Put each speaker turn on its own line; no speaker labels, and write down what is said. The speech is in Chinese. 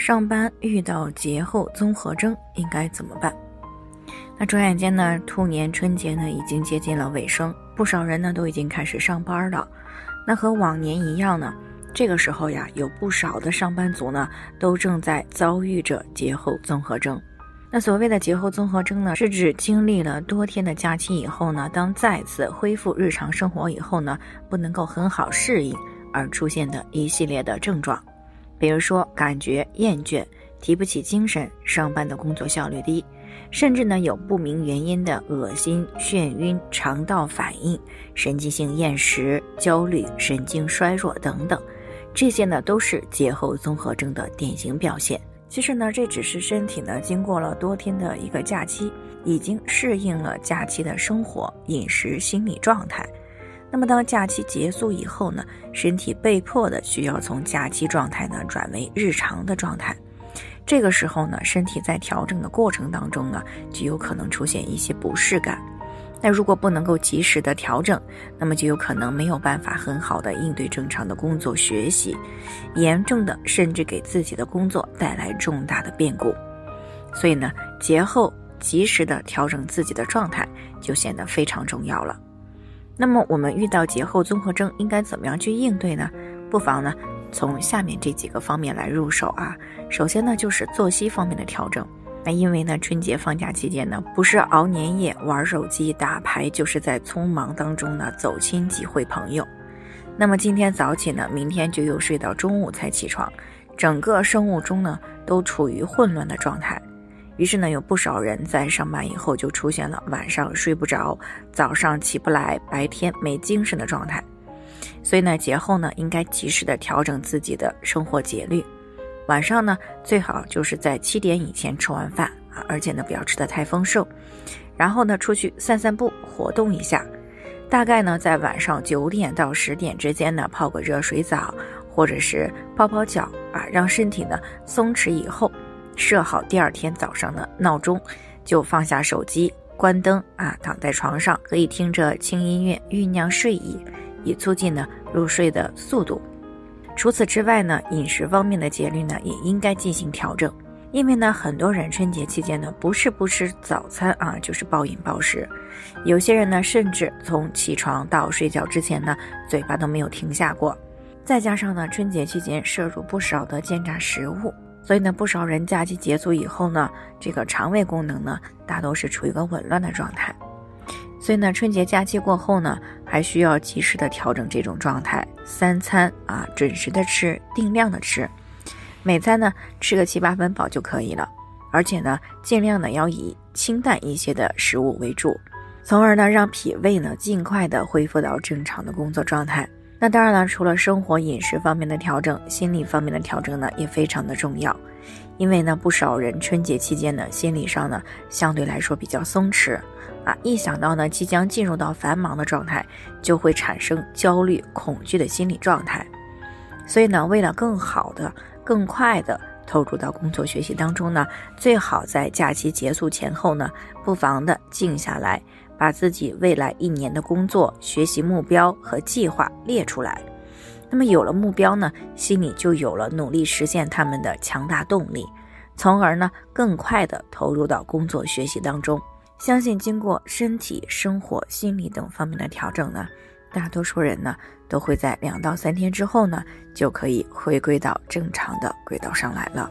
上班遇到节后综合征应该怎么办？那转眼间呢，兔年春节呢已经接近了尾声，不少人呢都已经开始上班了。那和往年一样呢，这个时候呀，有不少的上班族呢都正在遭遇着节后综合征。那所谓的节后综合征呢，是指经历了多天的假期以后呢，当再次恢复日常生活以后呢，不能够很好适应而出现的一系列的症状，比如说感觉厌倦、提不起精神、上班的工作效率低。甚至呢，有不明原因的恶心、眩晕、肠道反应、神经性厌食、焦虑、神经衰弱等等，这些呢都是节后综合症的典型表现。其实呢，这只是身体呢经过了多天的一个假期，已经适应了假期的生活、饮食、心理状态。那么当假期结束以后呢，身体被迫的需要从假期状态呢转为日常的状态。这个时候呢，身体在调整的过程当中呢，就有可能出现一些不适感。那如果不能够及时的调整，那么就有可能没有办法很好的应对正常的工作学习，严重的甚至给自己的工作带来重大的变故。所以呢，节后及时的调整自己的状态就显得非常重要了。那么我们遇到节后综合征应该怎么样去应对呢？不妨呢。从下面这几个方面来入手啊，首先呢就是作息方面的调整。那因为呢春节放假期间呢，不是熬年夜玩手机打牌，就是在匆忙当中呢走亲戚会朋友。那么今天早起呢，明天就又睡到中午才起床，整个生物钟呢都处于混乱的状态。于是呢，有不少人在上班以后就出现了晚上睡不着、早上起不来、白天没精神的状态。所以呢，节后呢，应该及时的调整自己的生活节律。晚上呢，最好就是在七点以前吃完饭啊，而且呢，不要吃的太丰盛。然后呢，出去散散步，活动一下。大概呢，在晚上九点到十点之间呢，泡个热水澡，或者是泡泡脚啊，让身体呢松弛以后，设好第二天早上的闹钟，就放下手机，关灯啊，躺在床上，可以听着轻音乐酝酿睡意。以促进呢入睡的速度。除此之外呢，饮食方面的节律呢也应该进行调整。因为呢，很多人春节期间呢不是不吃早餐啊，就是暴饮暴食。有些人呢，甚至从起床到睡觉之前呢，嘴巴都没有停下过。再加上呢，春节期间摄入不少的煎炸食物，所以呢，不少人假期结束以后呢，这个肠胃功能呢，大都是处于一个紊乱的状态。所以呢，春节假期过后呢，还需要及时的调整这种状态，三餐啊准时的吃，定量的吃，每餐呢吃个七八分饱就可以了，而且呢，尽量呢要以清淡一些的食物为主，从而呢让脾胃呢尽快的恢复到正常的工作状态。那当然了，除了生活饮食方面的调整，心理方面的调整呢也非常的重要，因为呢不少人春节期间呢心理上呢相对来说比较松弛。啊，一想到呢即将进入到繁忙的状态，就会产生焦虑、恐惧的心理状态。所以呢，为了更好的、更快的投入到工作学习当中呢，最好在假期结束前后呢，不妨的静下来，把自己未来一年的工作、学习目标和计划列出来。那么有了目标呢，心里就有了努力实现他们的强大动力，从而呢，更快的投入到工作学习当中。相信经过身体、生活、心理等方面的调整呢，大多数人呢都会在两到三天之后呢就可以回归到正常的轨道上来了。